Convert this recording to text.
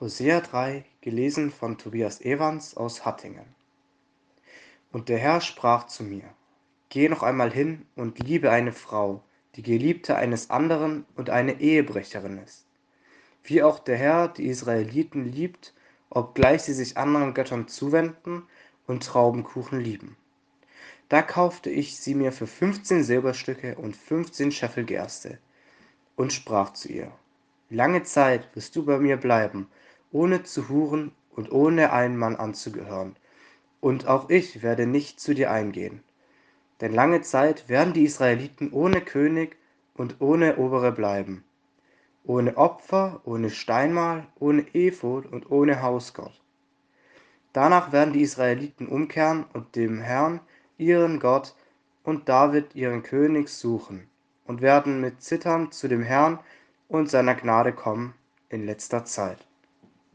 Hosea 3, gelesen von Tobias Evans aus Hattingen. Und der Herr sprach zu mir: Geh noch einmal hin und liebe eine Frau, die Geliebte eines anderen und eine Ehebrecherin ist. Wie auch der Herr die Israeliten liebt, obgleich sie sich anderen Göttern zuwenden und Traubenkuchen lieben. Da kaufte ich sie mir für fünfzehn Silberstücke und fünfzehn Scheffel Gerste und sprach zu ihr: Lange Zeit wirst du bei mir bleiben ohne zu huren und ohne einen Mann anzugehören. Und auch ich werde nicht zu dir eingehen. Denn lange Zeit werden die Israeliten ohne König und ohne Obere bleiben. Ohne Opfer, ohne Steinmal, ohne Ephod und ohne Hausgott. Danach werden die Israeliten umkehren und dem Herrn, ihren Gott, und David, ihren König, suchen und werden mit Zittern zu dem Herrn und seiner Gnade kommen in letzter Zeit.